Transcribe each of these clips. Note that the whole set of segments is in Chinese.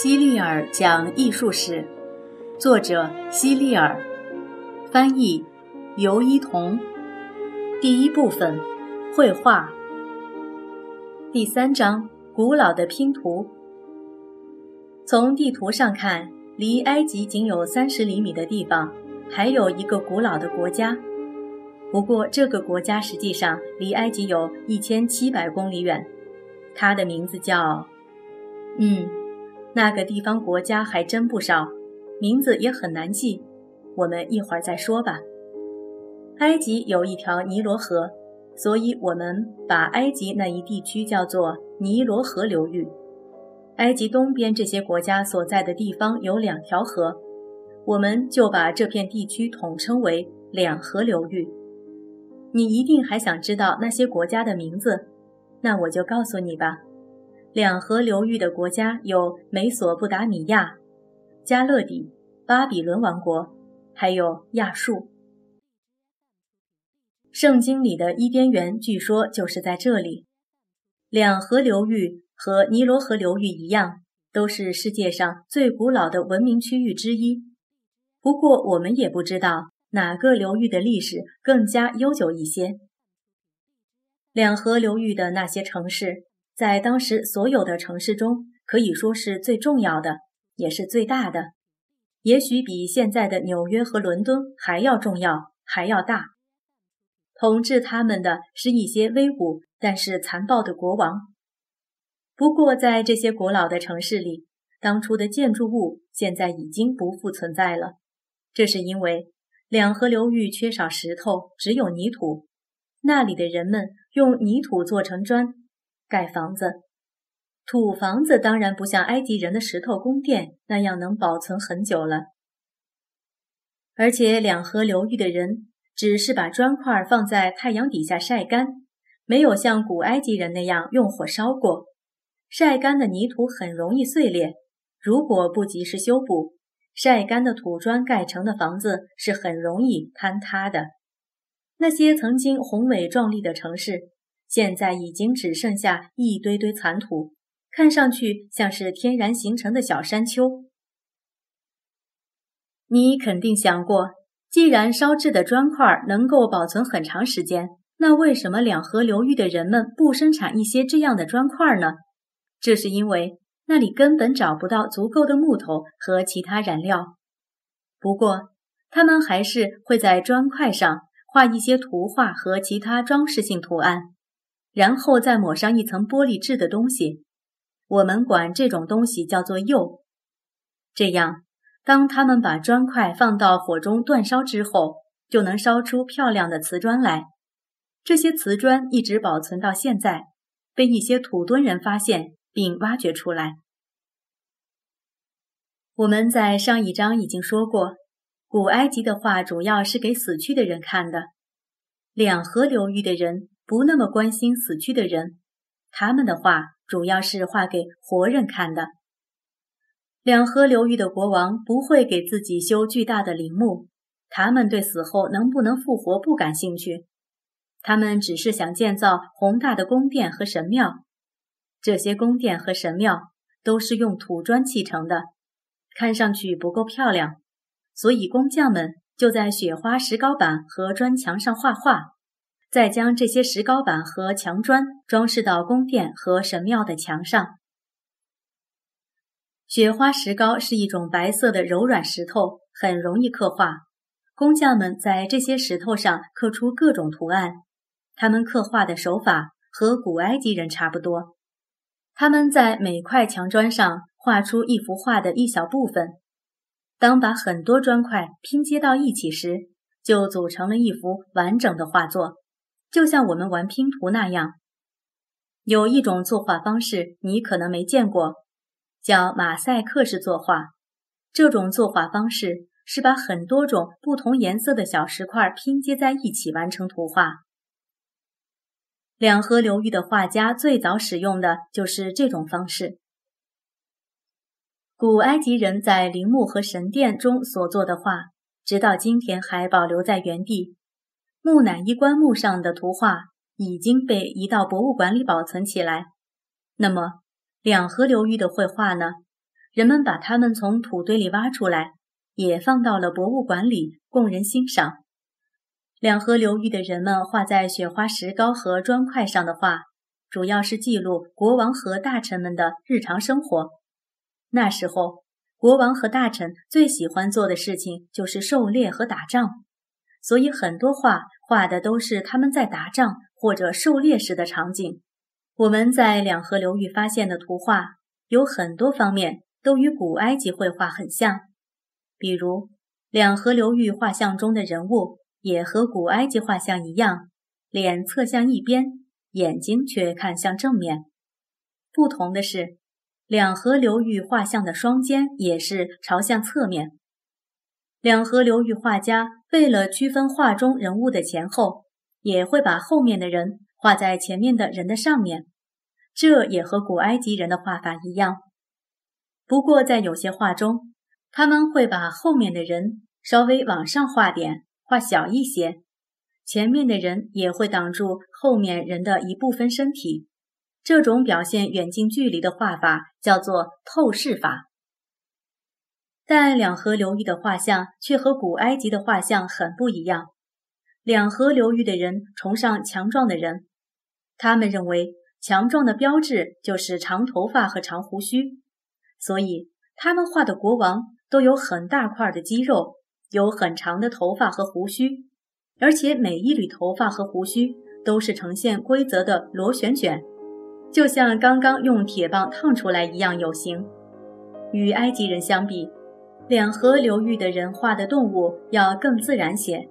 希利尔讲艺术史，作者希利尔，翻译尤一彤。第一部分，绘画。第三章，古老的拼图。从地图上看，离埃及仅有三十厘米的地方，还有一个古老的国家。不过，这个国家实际上离埃及有一千七百公里远。它的名字叫……嗯。那个地方国家还真不少，名字也很难记，我们一会儿再说吧。埃及有一条尼罗河，所以我们把埃及那一地区叫做尼罗河流域。埃及东边这些国家所在的地方有两条河，我们就把这片地区统称为两河流域。你一定还想知道那些国家的名字，那我就告诉你吧。两河流域的国家有美索不达米亚、加勒底、巴比伦王国，还有亚述。圣经里的伊甸园据说就是在这里。两河流域和尼罗河流域一样，都是世界上最古老的文明区域之一。不过，我们也不知道哪个流域的历史更加悠久一些。两河流域的那些城市。在当时所有的城市中，可以说是最重要的，也是最大的，也许比现在的纽约和伦敦还要重要，还要大。统治他们的是一些威武但是残暴的国王。不过，在这些古老的城市里，当初的建筑物现在已经不复存在了。这是因为两河流域缺少石头，只有泥土，那里的人们用泥土做成砖。盖房子，土房子当然不像埃及人的石头宫殿那样能保存很久了。而且两河流域的人只是把砖块放在太阳底下晒干，没有像古埃及人那样用火烧过。晒干的泥土很容易碎裂，如果不及时修补，晒干的土砖盖成的房子是很容易坍塌的。那些曾经宏伟壮丽的城市。现在已经只剩下一堆堆残土，看上去像是天然形成的小山丘。你肯定想过，既然烧制的砖块能够保存很长时间，那为什么两河流域的人们不生产一些这样的砖块呢？这是因为那里根本找不到足够的木头和其他燃料。不过，他们还是会在砖块上画一些图画和其他装饰性图案。然后再抹上一层玻璃质的东西，我们管这种东西叫做釉。这样，当他们把砖块放到火中煅烧之后，就能烧出漂亮的瓷砖来。这些瓷砖一直保存到现在，被一些土墩人发现并挖掘出来。我们在上一章已经说过，古埃及的画主要是给死去的人看的，两河流域的人。不那么关心死去的人，他们的画主要是画给活人看的。两河流域的国王不会给自己修巨大的陵墓，他们对死后能不能复活不感兴趣，他们只是想建造宏大的宫殿和神庙。这些宫殿和神庙都是用土砖砌成的，看上去不够漂亮，所以工匠们就在雪花石膏板和砖墙上画画。再将这些石膏板和墙砖装饰到宫殿和神庙的墙上。雪花石膏是一种白色的柔软石头，很容易刻画。工匠们在这些石头上刻出各种图案，他们刻画的手法和古埃及人差不多。他们在每块墙砖上画出一幅画的一小部分，当把很多砖块拼接到一起时，就组成了一幅完整的画作。就像我们玩拼图那样，有一种作画方式你可能没见过，叫马赛克式作画。这种作画方式是把很多种不同颜色的小石块拼接在一起完成图画。两河流域的画家最早使用的就是这种方式。古埃及人在陵墓和神殿中所做的画，直到今天还保留在原地。木乃伊棺木上的图画已经被移到博物馆里保存起来。那么，两河流域的绘画呢？人们把它们从土堆里挖出来，也放到了博物馆里供人欣赏。两河流域的人们画在雪花石膏和砖块上的画，主要是记录国王和大臣们的日常生活。那时候，国王和大臣最喜欢做的事情就是狩猎和打仗，所以很多画画的都是他们在打仗或者狩猎时的场景。我们在两河流域发现的图画有很多方面都与古埃及绘画很像，比如两河流域画像中的人物也和古埃及画像一样，脸侧向一边，眼睛却看向正面。不同的是。两河流域画像的双肩也是朝向侧面。两河流域画家为了区分画中人物的前后，也会把后面的人画在前面的人的上面，这也和古埃及人的画法一样。不过在有些画中，他们会把后面的人稍微往上画点，画小一些，前面的人也会挡住后面人的一部分身体。这种表现远近距离的画法叫做透视法，但两河流域的画像却和古埃及的画像很不一样。两河流域的人崇尚强壮的人，他们认为强壮的标志就是长头发和长胡须，所以他们画的国王都有很大块的肌肉，有很长的头发和胡须，而且每一缕头发和胡须都是呈现规则的螺旋卷。就像刚刚用铁棒烫出来一样有形。与埃及人相比，两河流域的人画的动物要更自然些。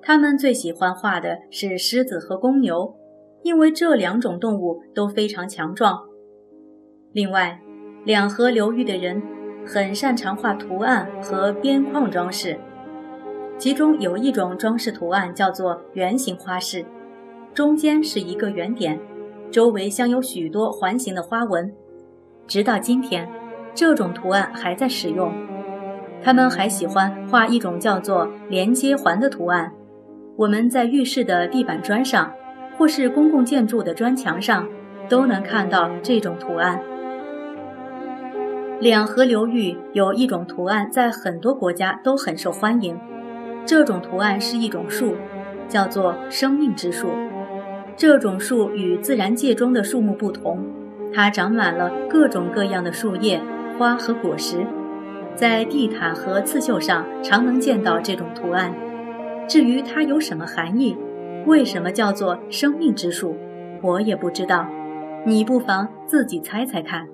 他们最喜欢画的是狮子和公牛，因为这两种动物都非常强壮。另外，两河流域的人很擅长画图案和边框装饰，其中有一种装饰图案叫做圆形花饰，中间是一个圆点。周围镶有许多环形的花纹，直到今天，这种图案还在使用。他们还喜欢画一种叫做连接环的图案。我们在浴室的地板砖上，或是公共建筑的砖墙上，都能看到这种图案。两河流域有一种图案，在很多国家都很受欢迎。这种图案是一种树，叫做生命之树。这种树与自然界中的树木不同，它长满了各种各样的树叶、花和果实。在地毯和刺绣上常能见到这种图案。至于它有什么含义，为什么叫做生命之树，我也不知道。你不妨自己猜猜看。